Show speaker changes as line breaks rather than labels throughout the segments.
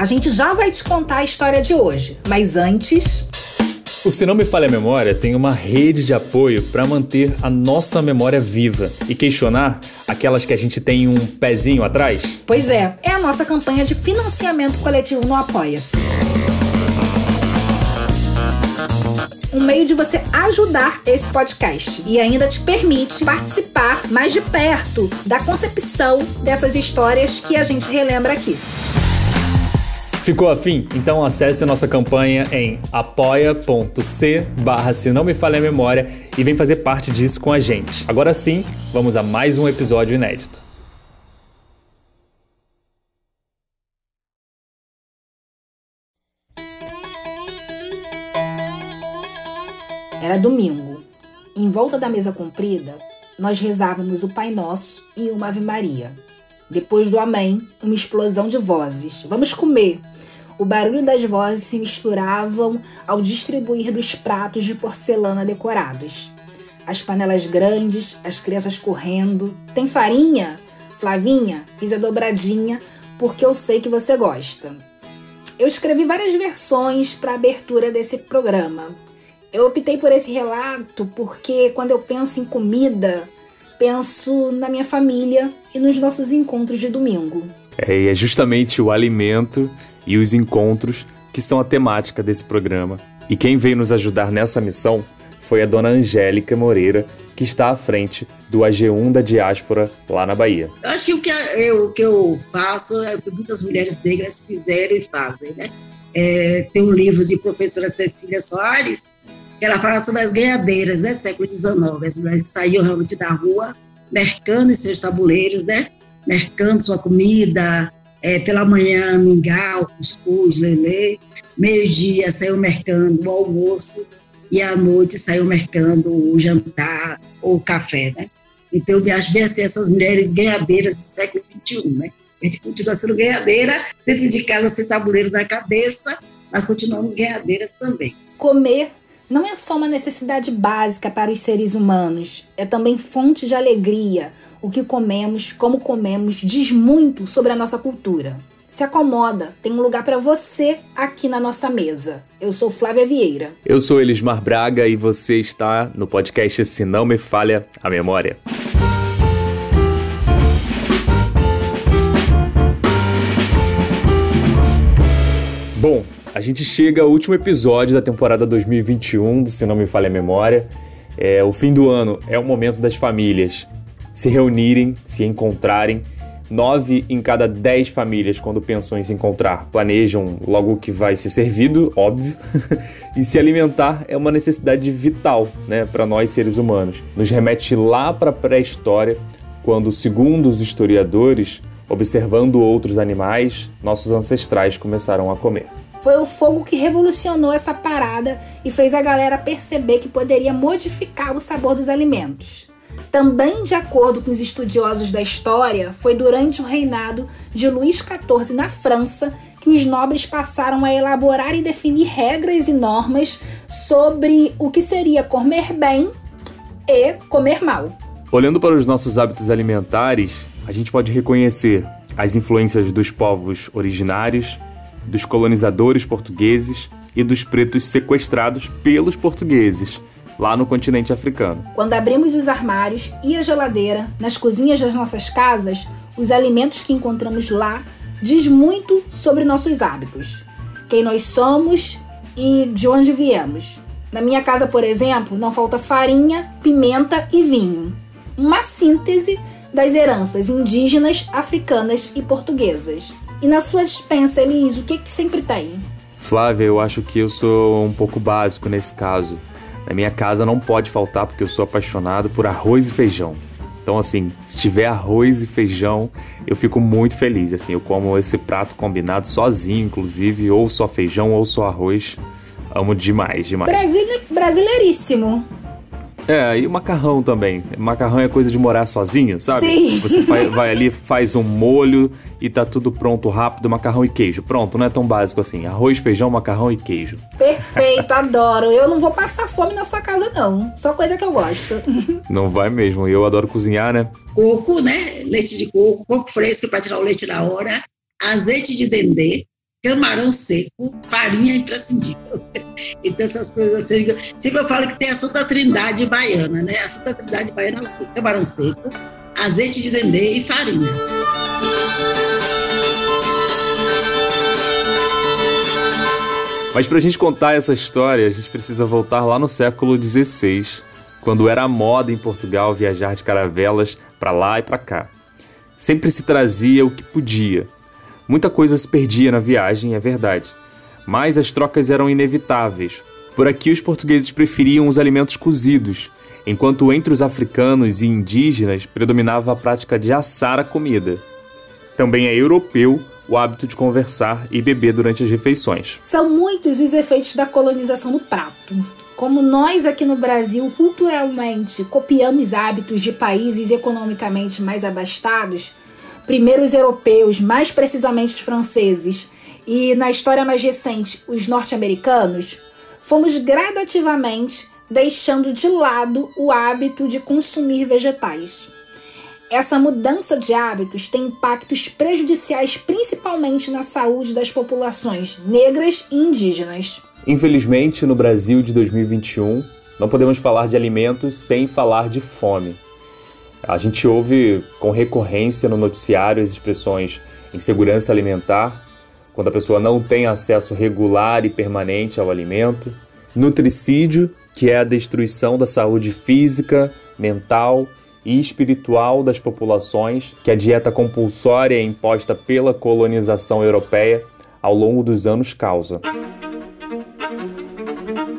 A gente já vai te contar a história de hoje, mas antes.
O Se Não Me Falha a Memória tem uma rede de apoio para manter a nossa memória viva e questionar aquelas que a gente tem um pezinho atrás?
Pois é, é a nossa campanha de financiamento coletivo no Apoia-se. um meio de você ajudar esse podcast e ainda te permite participar mais de perto da concepção dessas histórias que a gente relembra aqui.
Ficou afim? Então acesse nossa campanha em apoia.c barra se não me falha a memória e vem fazer parte disso com a gente. Agora sim, vamos a mais um episódio inédito.
Era domingo. Em volta da mesa comprida, nós rezávamos o Pai Nosso e uma Ave Maria. Depois do Amém, uma explosão de vozes. Vamos comer! O barulho das vozes se misturavam ao distribuir dos pratos de porcelana decorados. As panelas grandes, as crianças correndo. Tem farinha? Flavinha, fiz a dobradinha porque eu sei que você gosta. Eu escrevi várias versões para a abertura desse programa. Eu optei por esse relato porque quando eu penso em comida, penso na minha família e nos nossos encontros de domingo.
É, e é justamente o alimento e os encontros que são a temática desse programa. E quem veio nos ajudar nessa missão foi a dona Angélica Moreira, que está à frente do AG1 da diáspora lá na Bahia.
Eu acho que o que eu, o que eu faço é o que muitas mulheres negras fizeram e fazem, né? É, tem um livro de professora Cecília Soares, ela fala sobre as ganhadeiras né, do século XIX, as mulheres que saíam realmente da rua, mercando em seus tabuleiros, né, mercando sua comida, é, pela manhã, mingau, cuscuz, lelê, meio-dia saiu mercando o almoço e à noite saiu mercando o jantar ou o café, né? Então, eu me acho bem assim, essas mulheres ganhadeiras do século XXI, né? A gente continua sendo ganhadeira, dentro de casa sem tabuleiro na cabeça, mas continuamos ganhadeiras também.
Comer não é só uma necessidade básica para os seres humanos, é também fonte de alegria. O que comemos, como comemos, diz muito sobre a nossa cultura. Se acomoda, tem um lugar para você aqui na nossa mesa. Eu sou Flávia Vieira.
Eu sou Elismar Braga e você está no podcast Se Não Me Falha a Memória. Bom, a gente chega ao último episódio da temporada 2021, se não me falha a memória. É, o fim do ano é o momento das famílias se reunirem, se encontrarem. Nove em cada dez famílias, quando pensam em se encontrar, planejam logo o que vai ser servido, óbvio. e se alimentar é uma necessidade vital né, para nós seres humanos. Nos remete lá para a pré-história, quando, segundo os historiadores, observando outros animais, nossos ancestrais começaram a comer.
Foi o fogo que revolucionou essa parada e fez a galera perceber que poderia modificar o sabor dos alimentos. Também, de acordo com os estudiosos da história, foi durante o reinado de Luís XIV na França que os nobres passaram a elaborar e definir regras e normas sobre o que seria comer bem e comer mal.
Olhando para os nossos hábitos alimentares, a gente pode reconhecer as influências dos povos originários, dos colonizadores portugueses e dos pretos sequestrados pelos portugueses lá no continente africano.
Quando abrimos os armários e a geladeira nas cozinhas das nossas casas, os alimentos que encontramos lá diz muito sobre nossos hábitos, quem nós somos e de onde viemos. Na minha casa, por exemplo, não falta farinha, pimenta e vinho. Uma síntese das heranças indígenas, africanas e portuguesas. E na sua dispensa, Elis, o que, que sempre tem?
Flávia, eu acho que eu sou um pouco básico nesse caso. Na minha casa não pode faltar porque eu sou apaixonado por arroz e feijão. Então, assim, se tiver arroz e feijão, eu fico muito feliz. Assim, eu como esse prato combinado sozinho, inclusive, ou só feijão ou só arroz. Amo demais, demais.
brasileiríssimo.
É, e o macarrão também. Macarrão é coisa de morar sozinho, sabe?
Sim.
Você vai, vai, ali, faz um molho e tá tudo pronto rápido, macarrão e queijo. Pronto, não é tão básico assim. Arroz, feijão, macarrão e queijo.
Perfeito, adoro. Eu não vou passar fome na sua casa, não. Só coisa que eu gosto.
Não vai mesmo. Eu adoro cozinhar, né?
Coco, né? Leite de coco, coco fresco para tirar o leite na hora, azeite de dendê, camarão seco, farinha imprescindível. Então, essas coisas assim. Sempre eu falo que tem a Santa Trindade baiana, né? A Santa Trindade baiana é camarão seco, azeite de dendê e farinha.
Mas para a gente contar essa história, a gente precisa voltar lá no século XVI, quando era moda em Portugal viajar de caravelas para lá e para cá. Sempre se trazia o que podia. Muita coisa se perdia na viagem, é verdade. Mas as trocas eram inevitáveis. Por aqui os portugueses preferiam os alimentos cozidos, enquanto entre os africanos e indígenas predominava a prática de assar a comida. Também é europeu o hábito de conversar e beber durante as refeições.
São muitos os efeitos da colonização do prato. Como nós aqui no Brasil culturalmente copiamos hábitos de países economicamente mais abastados, primeiro os europeus, mais precisamente os franceses, e na história mais recente os norte-americanos, fomos gradativamente deixando de lado o hábito de consumir vegetais. Essa mudança de hábitos tem impactos prejudiciais principalmente na saúde das populações negras e indígenas.
Infelizmente, no Brasil de 2021, não podemos falar de alimentos sem falar de fome. A gente ouve com recorrência no noticiário as expressões insegurança alimentar, quando a pessoa não tem acesso regular e permanente ao alimento, nutricídio, que é a destruição da saúde física, mental e espiritual das populações que a dieta compulsória imposta pela colonização europeia ao longo dos anos causa.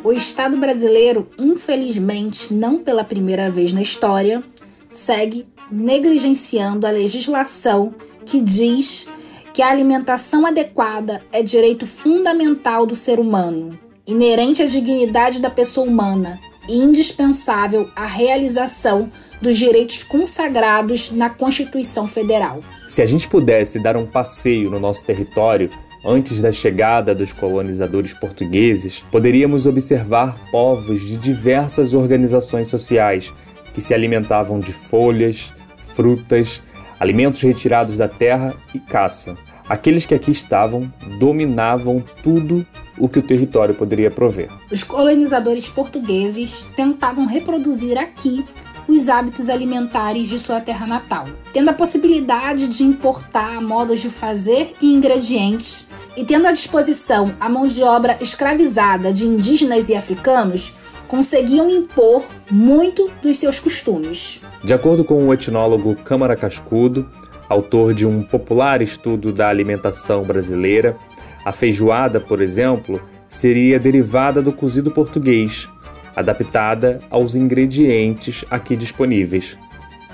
O Estado brasileiro, infelizmente, não pela primeira vez na história, segue negligenciando a legislação que diz que a alimentação adequada é direito fundamental do ser humano, inerente à dignidade da pessoa humana e indispensável à realização dos direitos consagrados na Constituição Federal.
Se a gente pudesse dar um passeio no nosso território antes da chegada dos colonizadores portugueses, poderíamos observar povos de diversas organizações sociais que se alimentavam de folhas, frutas, alimentos retirados da terra e caça. Aqueles que aqui estavam dominavam tudo o que o território poderia prover.
Os colonizadores portugueses tentavam reproduzir aqui os hábitos alimentares de sua terra natal, tendo a possibilidade de importar modos de fazer e ingredientes, e tendo à disposição a mão de obra escravizada de indígenas e africanos, conseguiam impor muito dos seus costumes.
De acordo com o etnólogo Câmara Cascudo, autor de um popular estudo da alimentação brasileira, a feijoada, por exemplo, seria derivada do cozido português, adaptada aos ingredientes aqui disponíveis.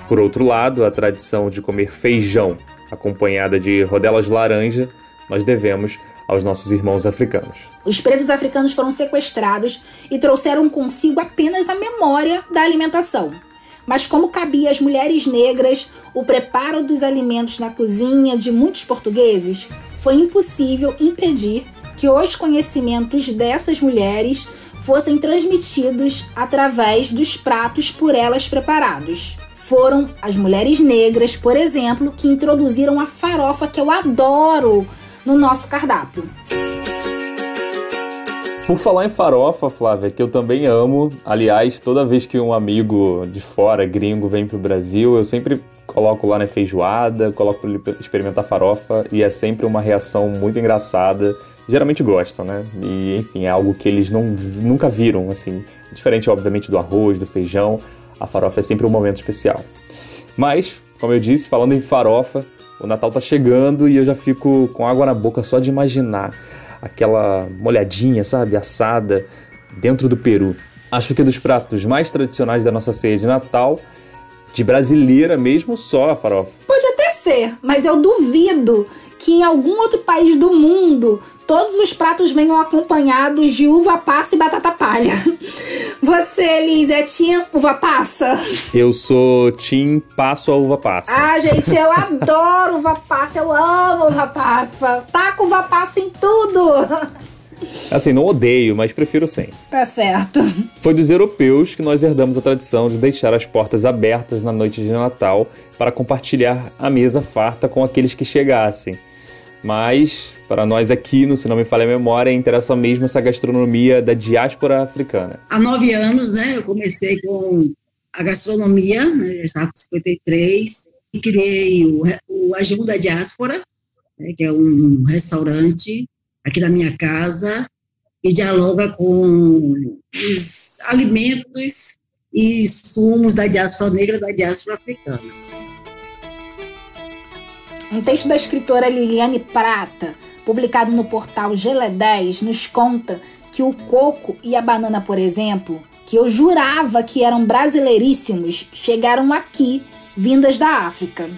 Por outro lado, a tradição de comer feijão acompanhada de rodelas de laranja nós devemos aos nossos irmãos africanos.
Os pretos africanos foram sequestrados e trouxeram consigo apenas a memória da alimentação. Mas, como cabia às mulheres negras o preparo dos alimentos na cozinha de muitos portugueses, foi impossível impedir que os conhecimentos dessas mulheres fossem transmitidos através dos pratos por elas preparados. Foram as mulheres negras, por exemplo, que introduziram a farofa que eu adoro no nosso cardápio.
Por falar em farofa, Flávia, que eu também amo. Aliás, toda vez que um amigo de fora, gringo, vem pro Brasil, eu sempre coloco lá na feijoada, coloco para ele experimentar farofa e é sempre uma reação muito engraçada. Geralmente gostam, né? E enfim, é algo que eles não, nunca viram, assim. Diferente, obviamente, do arroz, do feijão, a farofa é sempre um momento especial. Mas, como eu disse, falando em farofa, o Natal tá chegando e eu já fico com água na boca só de imaginar aquela molhadinha, sabe, assada dentro do peru. Acho que é dos pratos mais tradicionais da nossa ceia de Natal de brasileira mesmo, só a farofa.
Pode até ser, mas eu duvido que em algum outro país do mundo todos os pratos venham acompanhados de uva passa e batata palha. Você, Liz, é Tim Uva Passa?
Eu sou Tim Passo a Uva Passa.
Ah, gente, eu adoro uva passa, eu amo uva passa. Taco uva passa em tudo.
Assim, não odeio, mas prefiro sem.
Tá certo.
Foi dos europeus que nós herdamos a tradição de deixar as portas abertas na noite de Natal para compartilhar a mesa farta com aqueles que chegassem. Mas para nós aqui, no Se Não Me Falha a Memória, interessa mesmo essa gastronomia da diáspora africana.
Há nove anos, né, eu comecei com a gastronomia, né, já estava com 53, e criei o, o Ajum da Diáspora, né, que é um restaurante aqui na minha casa, e dialoga com os alimentos e sumos da diáspora negra da diáspora africana.
Um texto da escritora Liliane Prata, publicado no portal Gelé 10, nos conta que o coco e a banana, por exemplo, que eu jurava que eram brasileiríssimos, chegaram aqui, vindas da África.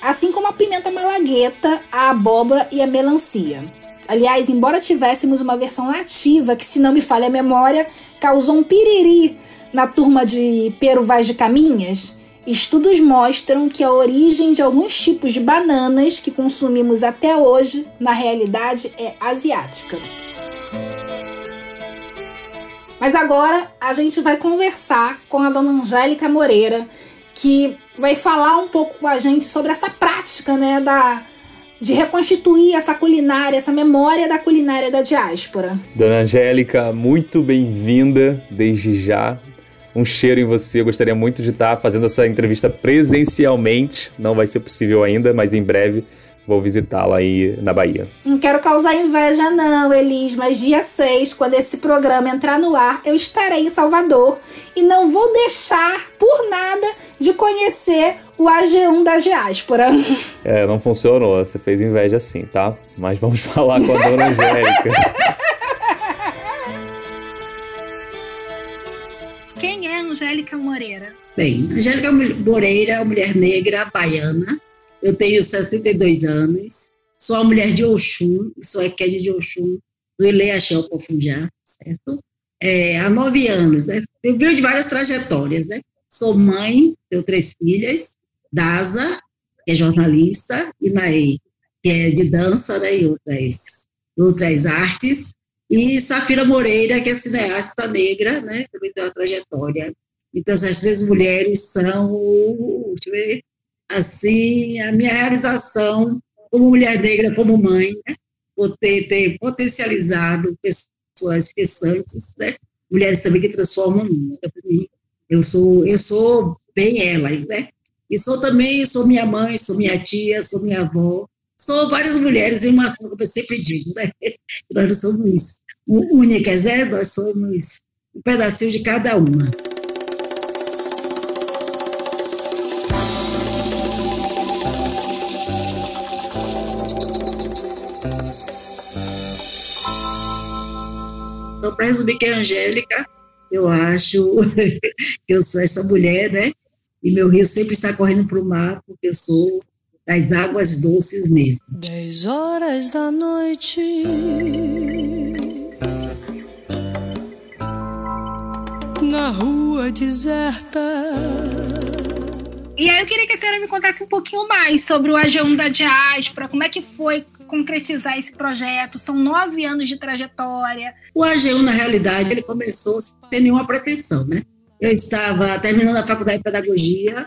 Assim como a pimenta malagueta, a abóbora e a melancia. Aliás, embora tivéssemos uma versão nativa que, se não me falha a memória, causou um piriri na turma de Peru Vaz de Caminhas, estudos mostram que a origem de alguns tipos de bananas que consumimos até hoje, na realidade, é asiática. Mas agora a gente vai conversar com a dona Angélica Moreira, que vai falar um pouco com a gente sobre essa prática, né, da de reconstituir essa culinária, essa memória da culinária da diáspora.
Dona Angélica, muito bem-vinda desde já. Um cheiro em você. Eu gostaria muito de estar fazendo essa entrevista presencialmente. Não vai ser possível ainda, mas em breve vou visitá-la aí na Bahia.
Não quero causar inveja, não, Elis, mas dia 6, quando esse programa entrar no ar, eu estarei em Salvador e não vou deixar por nada de conhecer o AG1 da diáspora.
É, não funcionou, você fez inveja sim, tá? Mas vamos falar com a dona Angélica.
Angélica Moreira?
Bem, Angélica Moreira é uma mulher negra baiana eu tenho 62 anos, sou uma mulher de Oxum, sou Ekede de Oxum, do Ileaxel Pofunjá, certo? É, há nove anos, né? Eu venho de várias trajetórias, né? Sou mãe, tenho três filhas, Daza, que é jornalista, e Naê, que é de dança, né? E outras, outras artes, e Safira Moreira, que é cineasta negra, né? Também tem uma trajetória. Então, essas três mulheres são, assim, a minha realização como mulher negra, como mãe, né? por ter, ter potencializado pessoas pensantes, né? mulheres também que transformam o mundo. Então, eu sou, eu sou bem ela, né? E sou também, sou minha mãe, sou minha tia, sou minha avó, sou várias mulheres em uma, como eu sempre digo, né? Nós não somos únicas, né? Nós somos um pedacinho de cada uma. Então, para resumir que é Angélica, eu acho que eu sou essa mulher, né? E meu rio sempre está correndo para o mar, porque eu sou das águas doces mesmo.
Dez horas da noite. Na rua deserta.
E aí eu queria que a senhora me contasse um pouquinho mais sobre o AG1 da diáspora, como é que foi concretizar esse projeto? São nove anos de trajetória.
O AGU, na realidade, ele começou sem nenhuma pretensão, né? Eu estava terminando a faculdade de pedagogia,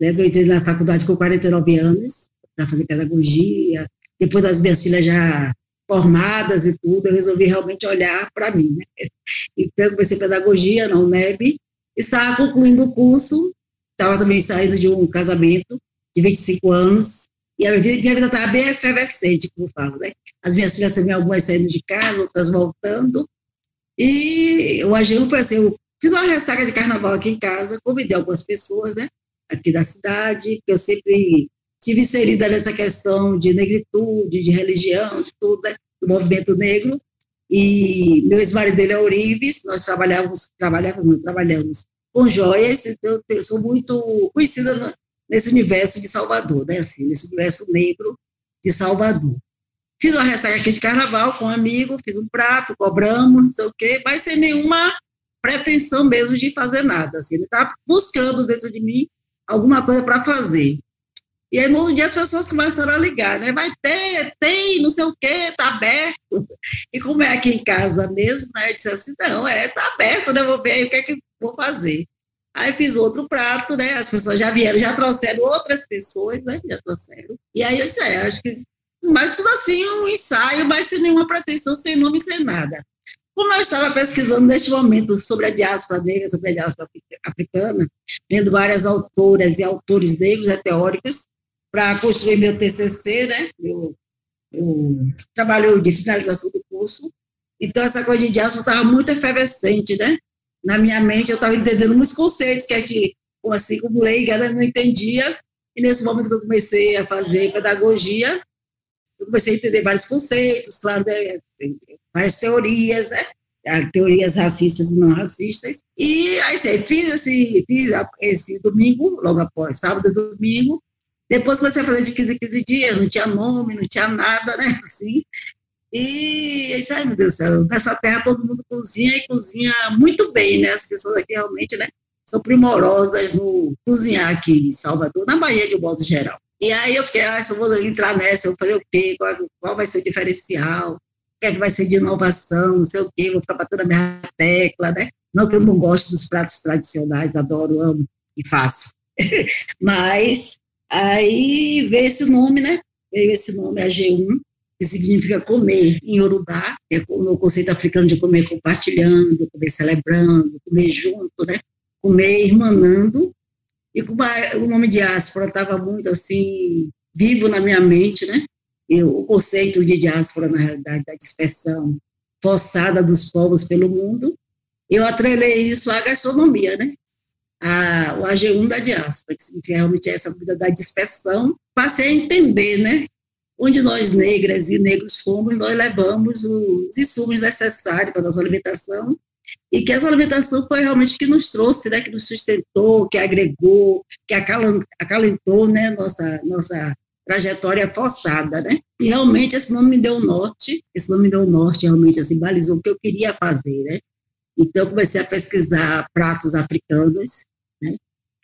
né? Eu entrei na faculdade com 49 anos para fazer pedagogia. Depois das minhas filhas já formadas e tudo, eu resolvi realmente olhar para mim, né? Então, eu comecei pedagogia na UNEB, estava concluindo o curso, estava também saindo de um casamento de 25 anos, e a minha vida, minha vida estava bem efervescente, como eu falo, né? As minhas filhas também, algumas saindo de casa, outras voltando. E o AGU foi assim, eu fiz uma ressaca de carnaval aqui em casa, convidei algumas pessoas, né? Aqui da cidade, que eu sempre tive inserida nessa questão de negritude, de religião, de tudo, né? do movimento negro. E meu ex-marido dele é Orives, nós trabalhávamos, trabalhávamos, não, trabalhamos com joias, então eu sou muito conhecida nesse universo de Salvador, né, assim, nesse universo negro de Salvador. Fiz uma ressaca aqui de carnaval com um amigo, fiz um prato, cobramos, não sei o quê, mas sem nenhuma pretensão mesmo de fazer nada, assim, ele estava buscando dentro de mim alguma coisa para fazer. E aí, no dia, as pessoas começaram a ligar, né? Vai ter, tem, não sei o quê, tá aberto. E como é aqui em casa mesmo, né? Eu disse assim, não, é, tá aberto, né? Vou ver aí o que é que vou fazer. Aí fiz outro prato, né? As pessoas já vieram, já trouxeram outras pessoas, né? Já trouxeram. E aí eu disse, é, acho que. Mas tudo assim, saio, mas sem nenhuma pretensão, sem nome, sem nada. Como eu estava pesquisando neste momento sobre a diáspora negra, sobre a diáspora africana, lendo várias autoras e autores negros e teóricos, para construir meu TCC, né, meu, meu trabalho de finalização do curso. Então, essa coisa de diáspora estava muito efervescente, né? Na minha mente, eu estava entendendo muitos conceitos que a gente, assim como leiga, ela não entendia. E nesse momento que eu comecei a fazer pedagogia, eu comecei a entender vários conceitos, claro, né? várias teorias, né? teorias racistas e não racistas. E aí, assim, fiz, esse, fiz esse domingo, logo após, sábado e domingo. Depois comecei a fazer de 15 em 15 dias, não tinha nome, não tinha nada, né? Assim. E aí, ai meu Deus do céu, nessa terra todo mundo cozinha e cozinha muito bem, né? As pessoas aqui realmente, né? São primorosas no cozinhar aqui em Salvador, na Bahia de um modo geral. E aí eu fiquei, ah, se eu vou entrar nessa, eu vou fazer o quê? Qual, qual vai ser o diferencial? O que é que vai ser de inovação? Não sei o quê, vou ficar batendo a minha tecla, né? Não que eu não goste dos pratos tradicionais, adoro, amo e faço. Mas aí veio esse nome, né? Veio esse nome, AG1, que significa comer em Yorubá, é o conceito africano de comer compartilhando, comer celebrando, comer junto, né? Comer irmanando. E como o nome diáspora estava muito assim, vivo na minha mente, né? O conceito de diáspora, na realidade, da dispersão forçada dos povos pelo mundo, eu atrelei isso à gastronomia, né? A, o AG1 da diáspora, que realmente essa vida da dispersão, passei a entender, né? Onde nós negras e negros fomos, nós levamos os insumos necessários para a nossa alimentação, e que essa alimentação foi realmente que nos trouxe, né, que nos sustentou, que agregou, que acalentou né, nossa, nossa trajetória forçada, né? E realmente esse nome me deu norte, esse nome me deu norte, realmente assim, balizou o que eu queria fazer, né? Então eu comecei a pesquisar pratos africanos,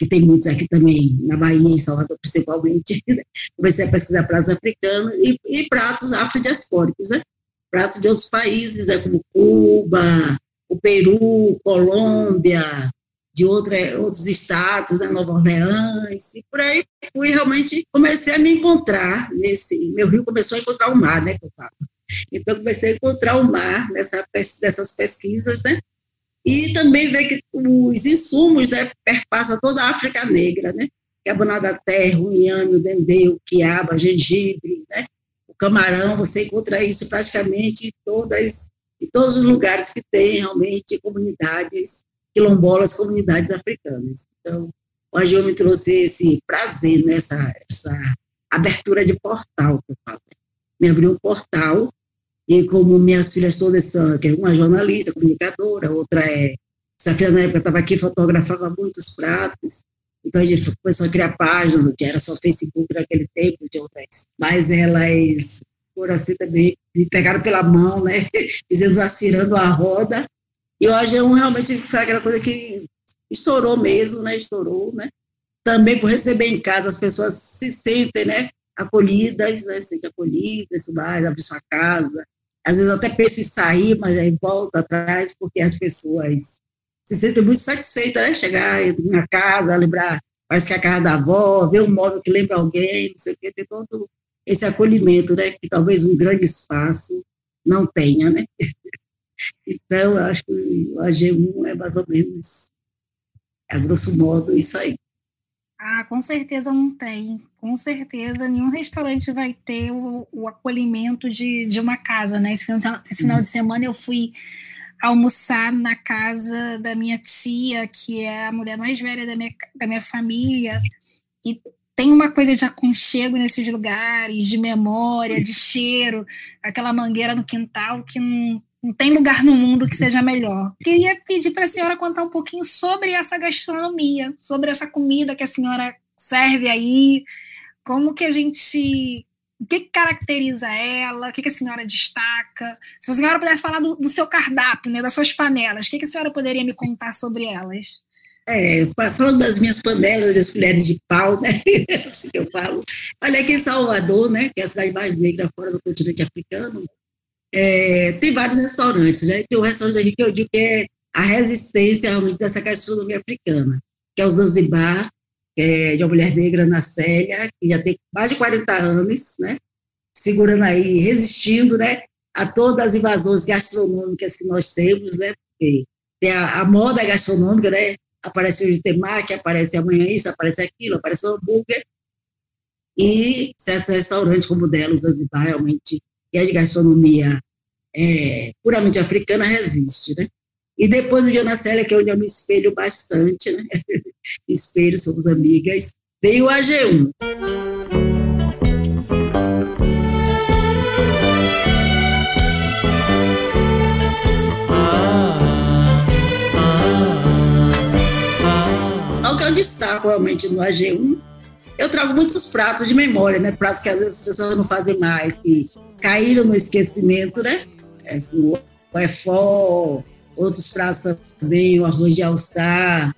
que tem muitos aqui também, na Bahia, em Salvador principalmente, comecei a pesquisar pratos africanos e, e pratos afrodiaspóricos, né? pratos de outros países, né? como Cuba, o Peru, Colômbia, de outra, outros estados, né? Nova Orleans, e por aí fui realmente, comecei a me encontrar nesse, meu rio começou a encontrar o mar, né, que eu falo. Então, comecei a encontrar o mar nessa, nessas pesquisas, né, e também ver que os insumos né, perpassam toda a África Negra, né? Que é a banana terra, o inhame, o dendê, o quiaba, gengibre, né? O camarão, você encontra isso praticamente em, todas, em todos os lugares que tem realmente comunidades quilombolas, comunidades africanas. Então, o AGU me trouxe esse prazer nessa essa abertura de portal, que eu falo. Me abriu um portal e como minhas filhas todas são, que é uma jornalista, comunicadora, outra é, essa filha na época estava aqui, fotografava muitos pratos, então a gente começou a criar páginas, não era só Facebook naquele tempo, de outras, mas elas foram assim também, me pegaram pela mão, né, dizendo acirando a roda, e hoje é um, realmente foi aquela coisa que estourou mesmo, né, estourou, né, também por receber em casa, as pessoas se sentem, né, acolhidas, né, se sentem acolhidas, mais, abrir sua casa, às vezes até penso em sair, mas aí volta atrás, porque as pessoas se sentem muito satisfeitas, né? Chegar na casa, lembrar, parece que é a casa da avó, ver um móvel que lembra alguém, não sei o quê, ter todo esse acolhimento, né? Que talvez um grande espaço não tenha, né? então, eu acho que o AG1 é mais ou menos, a grosso modo, isso aí.
Ah, com certeza não tem. Com certeza nenhum restaurante vai ter o, o acolhimento de, de uma casa, né? Esse, esse final de semana eu fui almoçar na casa da minha tia, que é a mulher mais velha da minha, da minha família, e tem uma coisa de aconchego nesses lugares, de memória, de cheiro, aquela mangueira no quintal que não, não tem lugar no mundo que seja melhor. Queria pedir para a senhora contar um pouquinho sobre essa gastronomia, sobre essa comida que a senhora serve aí, como que a gente. O que, caracteriza ela? O que, a senhora destaca? Se a senhora pudesse falar do, do seu cardápio, né, das suas panelas, o que, a senhora poderia me contar sobre elas?
É, falando das minhas panelas, das minhas colheres de pau, né? assim que eu falo. Olha, aqui em Salvador, né, que é a cidade mais negra fora do continente africano, é, tem vários restaurantes, né? Tem um restaurante aqui que eu digo que é a resistência realmente dessa gastronomia africana, que é o Zanzibar, é, de uma mulher negra na Célia, que já tem mais de 40 anos, né? segurando aí, resistindo, né, a todas as invasões gastronômicas que nós temos, né, porque tem a, a moda gastronômica, né, aparece hoje temaki, aparece amanhã isso, aparece aquilo, aparece o hambúrguer, e certos restaurantes como o dela, o Zanzibar, realmente, e a de gastronomia é, puramente africana resiste, né? E depois do Dia na Célia, que é onde eu me espelho bastante, né? espelho, somos amigas, veio a G1. Ao que eu destaco realmente no AG1, eu trago muitos pratos de memória, né? Pratos que às vezes as pessoas não fazem mais, que caíram no esquecimento, né? Assim, o efó, outros pratos também, o arroz de alçar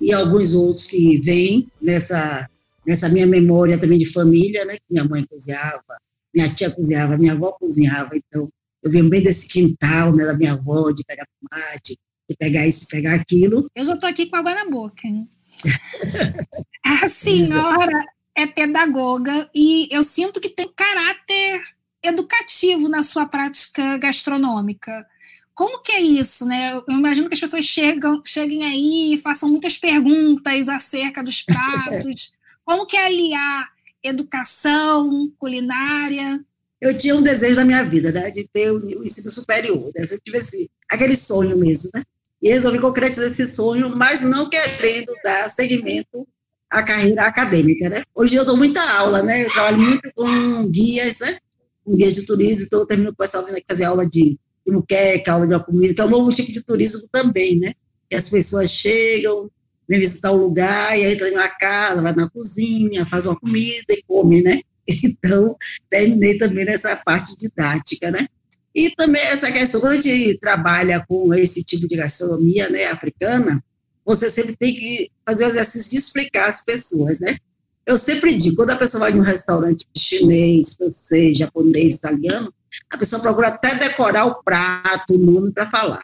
e alguns outros que vêm nessa, nessa minha memória também de família, né? Que minha mãe cozinhava, minha tia cozinhava, minha avó cozinhava, então eu venho bem desse quintal, né, da minha avó, de pegar tomate, de pegar isso, pegar aquilo.
Eu já estou aqui com água na boca, hein? A senhora é pedagoga e eu sinto que tem caráter educativo na sua prática gastronômica. Como que é isso, né? Eu imagino que as pessoas chegam, cheguem aí e façam muitas perguntas acerca dos pratos. Como que é aliar educação, culinária?
Eu tinha um desejo na minha vida, né, de ter o, ensino superior, né? Eu tive esse, aquele sonho mesmo, né? E resolvi concretizar esse sonho, mas não querendo dar seguimento à carreira acadêmica, né? Hoje eu dou muita aula, né? Eu trabalho muito com guias, né? Com guias de turismo, então eu termino com o pessoal vindo fazer aula de muqueca, aula de uma comida, que é um novo tipo de turismo também, né? Que as pessoas chegam, vêm visitar o lugar, e aí entra em uma casa, vai na cozinha, faz uma comida e come, né? Então, terminei também nessa parte didática, né? E também essa questão, quando a gente trabalha com esse tipo de gastronomia né, africana, você sempre tem que fazer o exercício de explicar às pessoas, né? Eu sempre digo, quando a pessoa vai em um restaurante chinês, francês, japonês, italiano, a pessoa procura até decorar o prato, o nome para falar.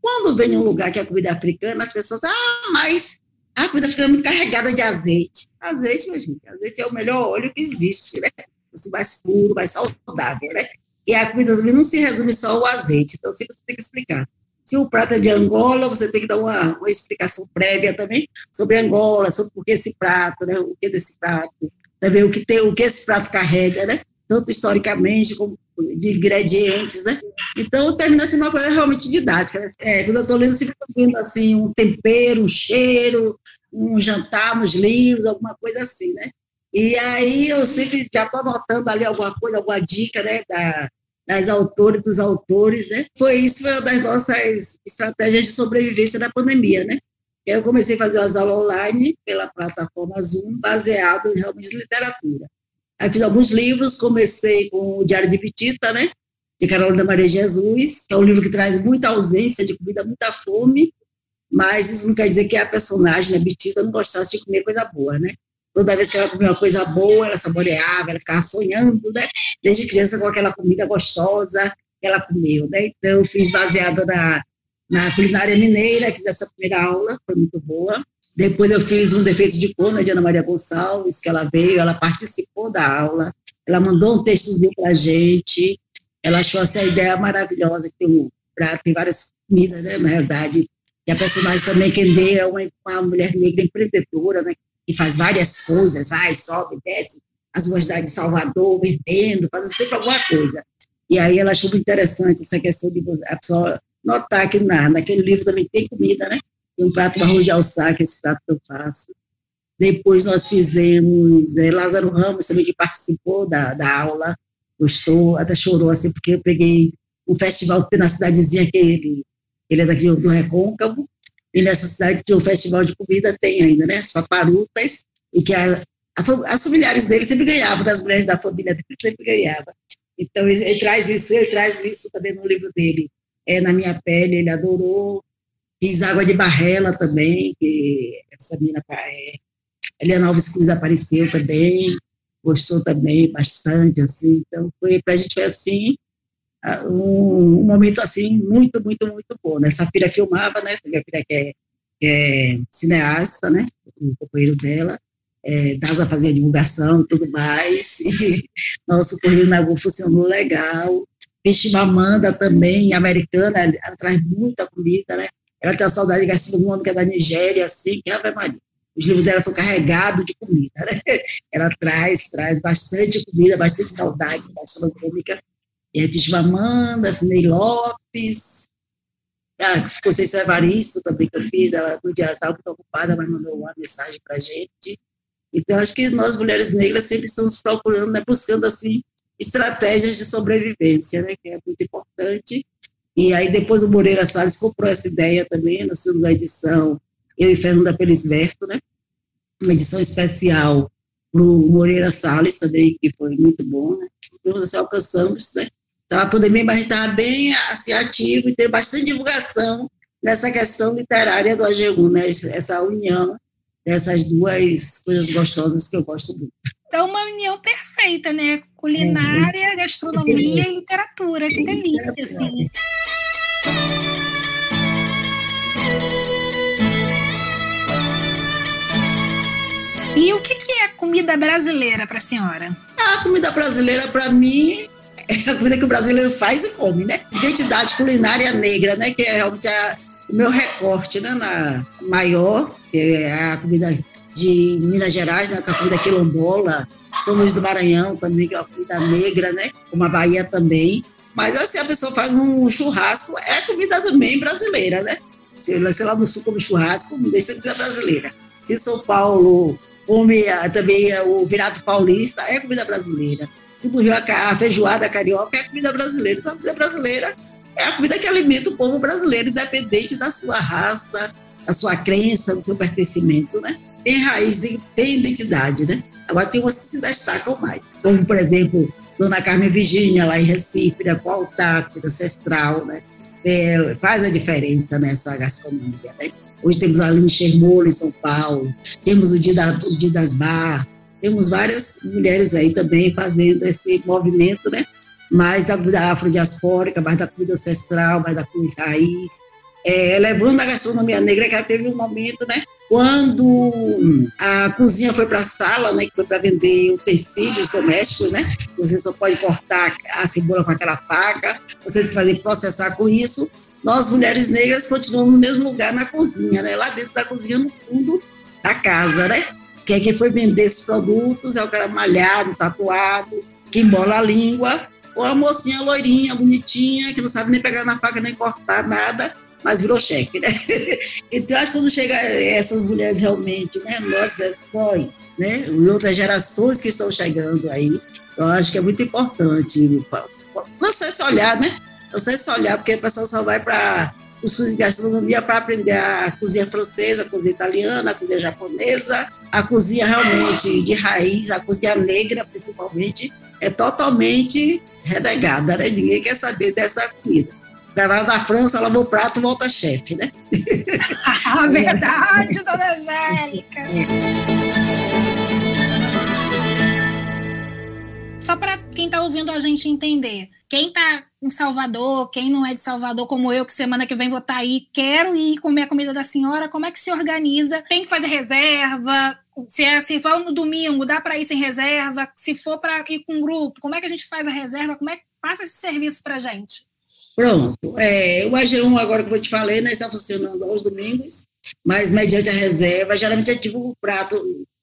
Quando vem em um lugar que é comida africana, as pessoas, ah, mas a comida africana é muito carregada de azeite. Azeite, meu gente, azeite é o melhor óleo que existe, né? Assim, mais puro, mais saudável, né? E a comida também não se resume só ao azeite, então sempre você tem que explicar. Se o prato é de Angola, você tem que dar uma, uma explicação prévia também sobre Angola, sobre por que esse prato, né? O que desse prato, também o que tem, o que esse prato carrega, né? Tanto historicamente como de ingredientes, né? Então termina sendo uma coisa realmente didática. Né? É, quando eu estou lendo, sempre estou vendo assim um tempero, um cheiro, um jantar nos livros, alguma coisa assim, né? E aí eu sempre já estou anotando ali alguma coisa, alguma dica, né, da, das autores, dos autores, né? Foi isso, foi uma das nossas estratégias de sobrevivência da pandemia, né? Eu comecei a fazer as aulas online pela plataforma Zoom, baseado em literatura. Aí fiz alguns livros, comecei com o Diário de Petita, né? De Carolina Maria Jesus, que é um livro que traz muita ausência de comida, muita fome, mas isso não quer dizer que a personagem, a Betita, não gostasse de comer coisa boa, né? Toda vez que ela comia uma coisa boa, ela saboreava, ela ficava sonhando, né? Desde criança com aquela comida gostosa que ela comeu, né? Então, eu fiz baseada na, na culinária mineira, fiz essa primeira aula, foi muito boa. Depois eu fiz um defeito de cor na de Ana Maria Gonçalves, que ela veio, ela participou da aula, ela mandou um textozinho para a gente, ela achou essa ideia maravilhosa, que tem, prato, tem várias comidas, né, na verdade, e a personagem também, quem deu, é uma, uma mulher negra empreendedora, né, faz várias coisas, vai, sobe, desce, as ruas de Salvador, vendendo, fazendo sempre alguma coisa. E aí ela achou interessante essa questão de a pessoa notar que na, naquele livro também tem comida, né? um prato de arroz de alçá, que é esse prato que eu faço. Depois nós fizemos é, Lázaro Ramos também, que participou da, da aula, gostou, até chorou, assim, porque eu peguei um festival que tem na cidadezinha que ele, ele é daqui do Recôncavo, e nessa cidade tinha um festival de comida, tem ainda, né, as paparutas, e que a, a, as familiares dele sempre ganhavam, das mulheres da família dele sempre ganhavam. Então, ele, ele traz isso, ele traz isso também no livro dele, é Na Minha Pele, ele adorou, Fiz Água de Barrela também, que essa menina, é, Eliana Alves Cruz apareceu também, gostou também bastante, assim, então foi, pra gente foi assim, um, momento assim, muito, muito, muito bom, né, Safira filmava, né, Safira que é, que é cineasta, né, o companheiro dela, é, DASA fazia divulgação e tudo mais, e nosso Correio Nagu funcionou legal. Mamanda também, americana, ela traz muita comida, né? Ela tem a saudade gastronômica da Nigéria, assim, que Ave Maria. Os livros dela são carregados de comida, né? Ela traz, traz bastante comida, bastante saudade gastronômica. E a Mamanda, Ney Lopes, ah, Conceição Evaristo também que eu fiz, ela no dia estava muito ocupada, mas mandou uma mensagem para a gente. Então, acho que nós, mulheres negras, sempre estamos procurando, né, buscando, assim, estratégias de sobrevivência, né, que é muito importante. E aí, depois o Moreira Salles comprou essa ideia também, nós fizemos a edição, eu e Fernanda Pelisberto, né, uma edição especial para o Moreira Salles também, que foi muito bom, né, então, assim, alcançamos, né, então, a pandemia, mas estava bem assim, ativo e teve bastante divulgação nessa questão literária do AGU, né, essa união dessas duas coisas gostosas que eu gosto muito.
É uma união perfeita, né? Culinária, é. gastronomia e literatura. Que delícia, assim. E o que, que é comida brasileira para a senhora?
A comida brasileira, para mim, é a comida que o brasileiro faz e come, né? Identidade culinária negra, né? Que é realmente a, o meu recorte, né? Na maior, que é a comida de Minas Gerais, né? É a comida quilombola, São Luís do Maranhão também, que é uma comida negra, né? Como a Bahia também. Mas se a pessoa faz um churrasco, é comida também brasileira, né? Se, sei lá no sul come churrasco, não deixa de comida brasileira. Se São Paulo come também o virado paulista, é comida brasileira se Rio a feijoada carioca é a comida brasileira. Então, a comida brasileira é a comida que alimenta o povo brasileiro, independente da sua raça, da sua crença, do seu pertencimento, né? Tem raiz, tem identidade, né? Agora tem umas que se destacam mais, como, por exemplo, Dona Carmen Virgínia, lá em Recife, né? com altar, ancestral, né? É, faz a diferença nessa gastronomia, né? Hoje temos a Aline em São Paulo, temos o Dia, da, o Dia das Bar, temos várias mulheres aí também fazendo esse movimento, né? Mais da, da afrodiaspórica, mais da comida ancestral, mais da comida raiz, é, levando a gastronomia negra, que ela teve um momento, né? Quando a cozinha foi para a sala, né, que foi para vender utensílios domésticos, né, você só pode cortar a cebola com aquela faca, você pode processar com isso. Nós, mulheres negras, continuamos no mesmo lugar na cozinha, né, lá dentro da cozinha, no fundo da casa, né, que é quem foi vender esses produtos é o cara malhado, tatuado, que embola a língua, ou a mocinha loirinha, bonitinha, que não sabe nem pegar na faca nem cortar nada, mas virou chefe, né? Então, acho que quando chega essas mulheres realmente, né, nós, nós, né, e outras gerações que estão chegando aí, eu acho que é muito importante sei se olhar, né? Sei se olhar, porque o pessoal só vai para os cursos de gastronomia para aprender a cozinha francesa, a cozinha italiana, a cozinha japonesa, a cozinha realmente de raiz, a cozinha negra principalmente, é totalmente renegada, né? Ninguém quer saber dessa comida. Vai da França, lava o prato, volta chefe, né?
Ah, verdade, dona Angélica. Só para quem está ouvindo a gente entender, quem está em Salvador, quem não é de Salvador, como eu, que semana que vem vou estar tá aí, quero ir comer a comida da senhora, como é que se organiza? Tem que fazer reserva? Se, é, se for no domingo, dá para ir sem reserva? Se for para ir com um grupo, como é que a gente faz a reserva? Como é que passa esse serviço para gente?
Pronto. É, o AG1, agora que eu te falei, né, está funcionando aos domingos, mas mediante a reserva, geralmente eu divulgo o prato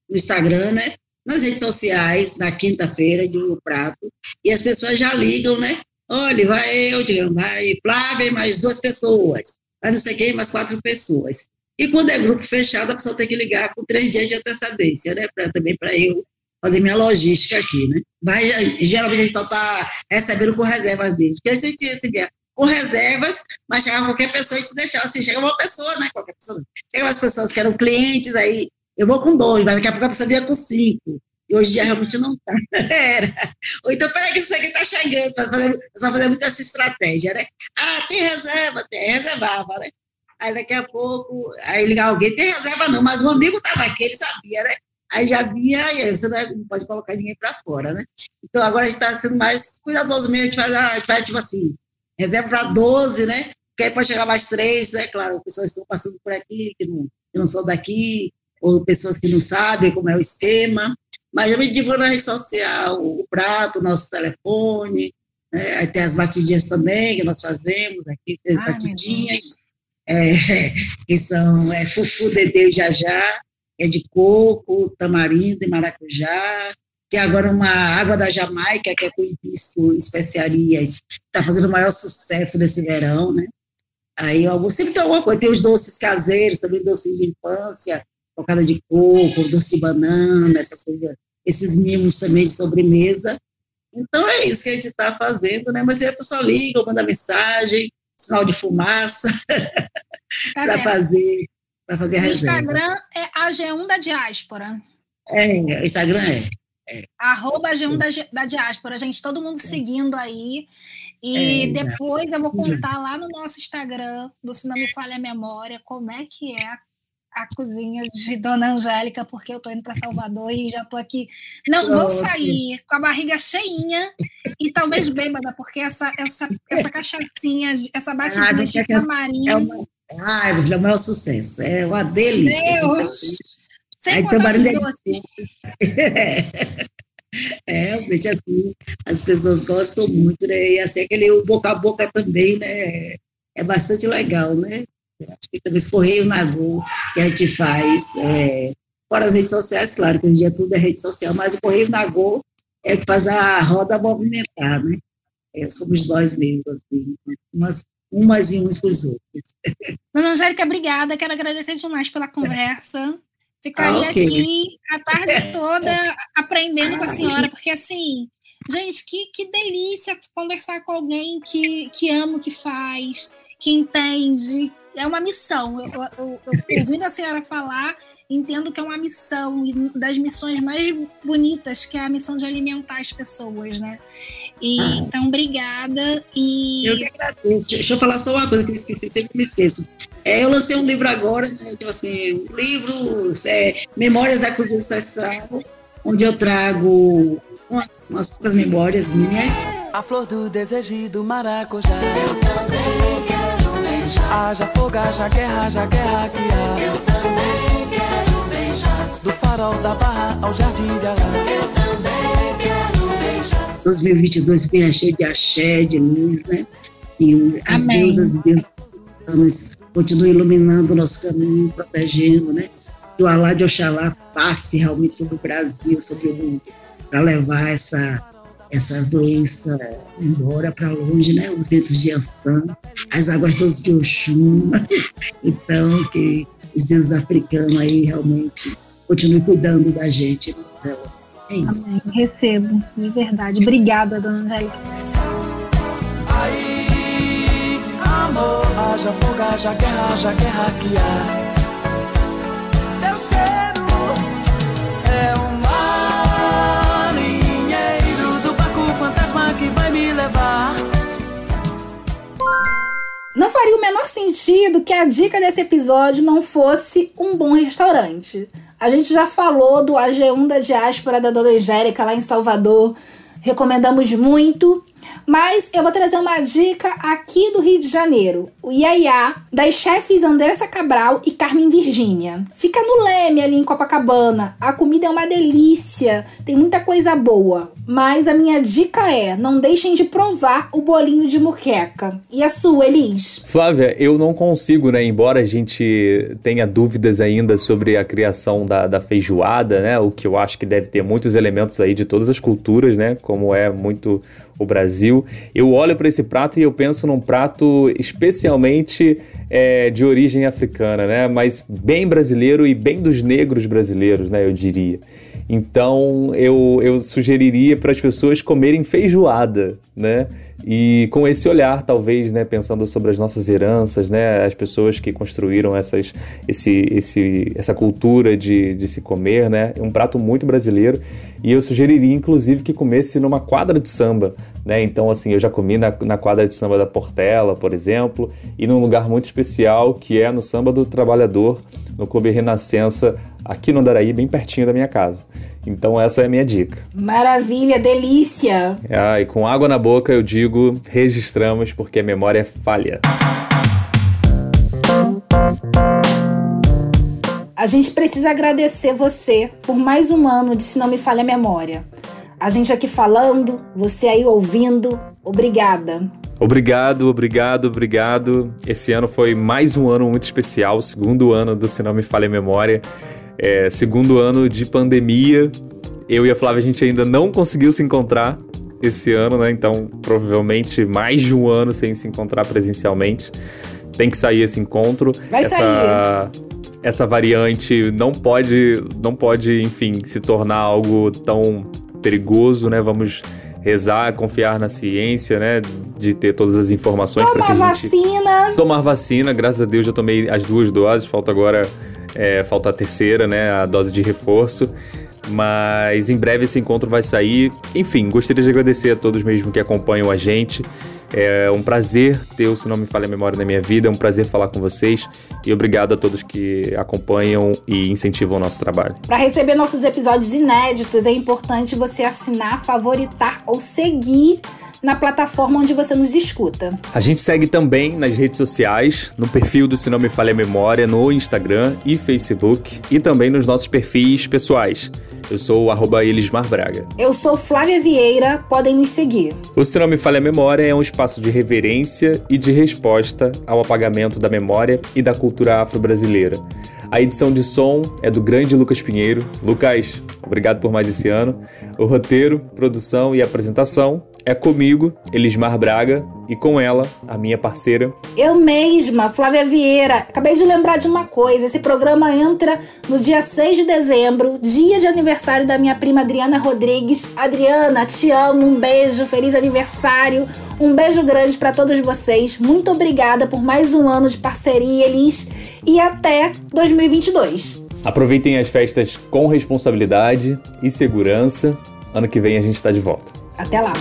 no Instagram, né? Nas redes sociais, na quinta-feira, divulgo o prato, e as pessoas já ligam, né? Olha, vai eu, digamos, vai Flávia mais duas pessoas, vai não sei quem, mais quatro pessoas. E quando é grupo fechado, a pessoa tem que ligar com três dias de antecedência, né? Pra, também para eu fazer minha logística aqui, né? Vai, geralmente está tá recebendo com reservas mesmo. Porque a gente recebia com reservas, mas chegava qualquer pessoa e te deixava assim, chega uma pessoa, né? Qualquer pessoa. Chega umas pessoas que eram clientes, aí eu vou com dois, mas daqui a pouco a pessoa vinha com cinco. E hoje dia realmente não está. Era. Ou então, peraí que isso aqui está chegando, para fazer, só fazer muita essa estratégia, né? Ah, tem reserva, tem, reservava, né? Aí daqui a pouco, aí ligar alguém, tem reserva não, mas um amigo estava aqui, ele sabia, né? Aí já vinha, e aí você não pode colocar ninguém para fora, né? Então agora a gente está sendo mais cuidadoso mesmo, a gente faz, a gente faz tipo assim, reserva para 12, né? Porque aí pode chegar mais três, né? Claro, pessoas estão passando por aqui, que não, que não são daqui. ou pessoas que não sabem como é o esquema, mas a gente divulga na rede social o prato, o nosso telefone, né? tem as batidinhas também que nós fazemos aqui, três Ai, batidinhas, é, que são é, fufu, dedê e jajá, é de coco, tamarindo e maracujá, tem agora uma água da Jamaica, que é com hibisco, especiarias, está fazendo o maior sucesso nesse verão, né? Aí eu sempre tem alguma coisa, tem os doces caseiros, também doces de infância, cocada de coco, doce de banana, essas coisas, esses mimos também de sobremesa. Então é isso que a gente está fazendo, né? Mas aí a pessoa liga, manda mensagem, sinal de fumaça, tá para fazer, para fazer a reserva.
O Instagram é AG1 da Diáspora.
É, o Instagram é.
é. Arroba AG1 da, da Diáspora, gente, todo mundo é. seguindo aí. E é, depois eu vou contar lá no nosso Instagram, do Se Não Me Falha a Memória, como é que é a cozinha de Dona Angélica, porque eu tô indo para Salvador e já tô aqui. Não, vou sair com a barriga cheinha e talvez bêbada, porque essa, essa, essa cachaçinha, essa batidinha ah, de tamarim. É uma,
ah, é o maior sucesso. É uma delícia.
Deus! Sem contar os doces.
É, realmente assim, as pessoas gostam muito, né? E assim, aquele o boca a boca também, né? É bastante legal, né? Acho que talvez Correio Nagô, que a gente faz, é, fora as redes sociais, claro, que hoje em dia tudo é rede social, mas o Correio Nagô é que faz a roda movimentar, né? É, somos nós mesmos, assim, umas, umas e uns com os outros.
Dona Angélica, obrigada, quero agradecer demais pela conversa. Ficaria ah, okay. aqui a tarde toda aprendendo com a senhora, porque assim, gente, que, que delícia conversar com alguém que, que ama o que faz, que entende, é uma missão. Eu, eu, eu, ouvindo a senhora falar, entendo que é uma missão, e das missões mais bonitas, que é a missão de alimentar as pessoas, né? E, ah. Então, obrigada. E...
Eu que agradeço. Deixa eu falar só uma coisa que eu esqueci, sempre me esqueço. É, eu lancei um livro agora, né, tipo assim, um livro, é, Memórias da Cozinha Ancestral, onde eu trago umas, umas memórias minhas.
A flor do desejo do maracujá. Eu também. Haja fogo, haja guerra, haja guerra que há.
Eu também quero beijar.
Do farol da barra ao jardim de Alá.
Eu também quero beijar.
2022 vem cheio de axé, de luz, né? E as Amém. deusas de Deus continuem iluminando o nosso caminho, protegendo, né? Que o Alá de Oxalá passe realmente sobre o Brasil, sobre o mundo, para levar essa essa doença embora para longe, né? Os ventos de Ansan, as águas todas de Oxum. então, que os deuses africanos aí realmente continuem cuidando da gente céu. É isso.
Amém. Recebo, de verdade. Obrigada, dona Angélica.
Aí, amor, haja fogo, haja guerra, haja guerra que há.
Não faria o menor sentido que a dica desse episódio não fosse um bom restaurante. A gente já falou do AG1 da diáspora da Dona Angélica lá em Salvador. Recomendamos muito. Mas eu vou trazer uma dica aqui do Rio de Janeiro. O Iaiá, das chefes Andressa Cabral e Carmen Virgínia. Fica no Leme, ali em Copacabana. A comida é uma delícia, tem muita coisa boa. Mas a minha dica é, não deixem de provar o bolinho de muqueca. E a sua, Elis?
Flávia, eu não consigo, né? Embora a gente tenha dúvidas ainda sobre a criação da, da feijoada, né? O que eu acho que deve ter muitos elementos aí de todas as culturas, né? Como é muito o Brasil. Eu olho para esse prato e eu penso num prato especialmente é, de origem africana, né? Mas bem brasileiro e bem dos negros brasileiros, né? Eu diria. Então eu, eu sugeriria para as pessoas comerem feijoada, né? E com esse olhar, talvez, né, pensando sobre as nossas heranças, né, as pessoas que construíram essas, esse, esse, essa cultura de, de se comer, né, um prato muito brasileiro. E eu sugeriria, inclusive, que comesse numa quadra de samba, né? Então, assim, eu já comi na, na quadra de samba da Portela, por exemplo, e num lugar muito especial que é no Samba do Trabalhador, no Clube Renascença, aqui no Daraí, bem pertinho da minha casa. Então essa é a minha dica.
Maravilha, delícia!
Ah, e com água na boca eu digo, registramos porque a memória é falha.
a gente precisa agradecer você por mais um ano de Se Não Me Falha a Memória. A gente aqui falando, você aí ouvindo, obrigada.
Obrigado, obrigado, obrigado. Esse ano foi mais um ano muito especial, segundo ano do Se Não Me Falha a Memória, é, segundo ano de pandemia. Eu e a Flávia a gente ainda não conseguiu se encontrar esse ano, né? Então, provavelmente mais de um ano sem se encontrar presencialmente. Tem que sair esse encontro.
Vai
essa,
sair.
Essa variante não pode, não pode, enfim, se tornar algo tão perigoso, né? Vamos rezar, confiar na ciência, né? De ter todas as informações para que a gente
vacina.
tomar vacina. Graças a Deus já tomei as duas doses, falta agora é, falta a terceira, né? A dose de reforço. Mas em breve esse encontro vai sair. Enfim, gostaria de agradecer a todos mesmo que acompanham a gente. É um prazer ter o Se Não Me Falha a Memória na minha vida, é um prazer falar com vocês. E obrigado a todos que acompanham e incentivam o nosso trabalho.
Para receber nossos episódios inéditos, é importante você assinar, favoritar ou seguir na plataforma onde você nos escuta.
A gente segue também nas redes sociais, no perfil do Se Não Me Falha a Memória, no Instagram e Facebook, e também nos nossos perfis pessoais. Eu sou o arroba Elismar Braga.
Eu sou Flávia Vieira, podem nos seguir.
O Se Não Me Falha a Memória é um espaço de reverência e de resposta ao apagamento da memória e da cultura afro-brasileira. A edição de som é do grande Lucas Pinheiro. Lucas, obrigado por mais esse ano. O roteiro, produção e apresentação é comigo, Elismar Braga, e com ela, a minha parceira.
Eu mesma, Flávia Vieira. Acabei de lembrar de uma coisa: esse programa entra no dia 6 de dezembro, dia de aniversário da minha prima Adriana Rodrigues. Adriana, te amo, um beijo, feliz aniversário. Um beijo grande para todos vocês. Muito obrigada por mais um ano de parceria, Elis. E até 2022.
Aproveitem as festas com responsabilidade e segurança. Ano que vem a gente está de volta.
Até lá.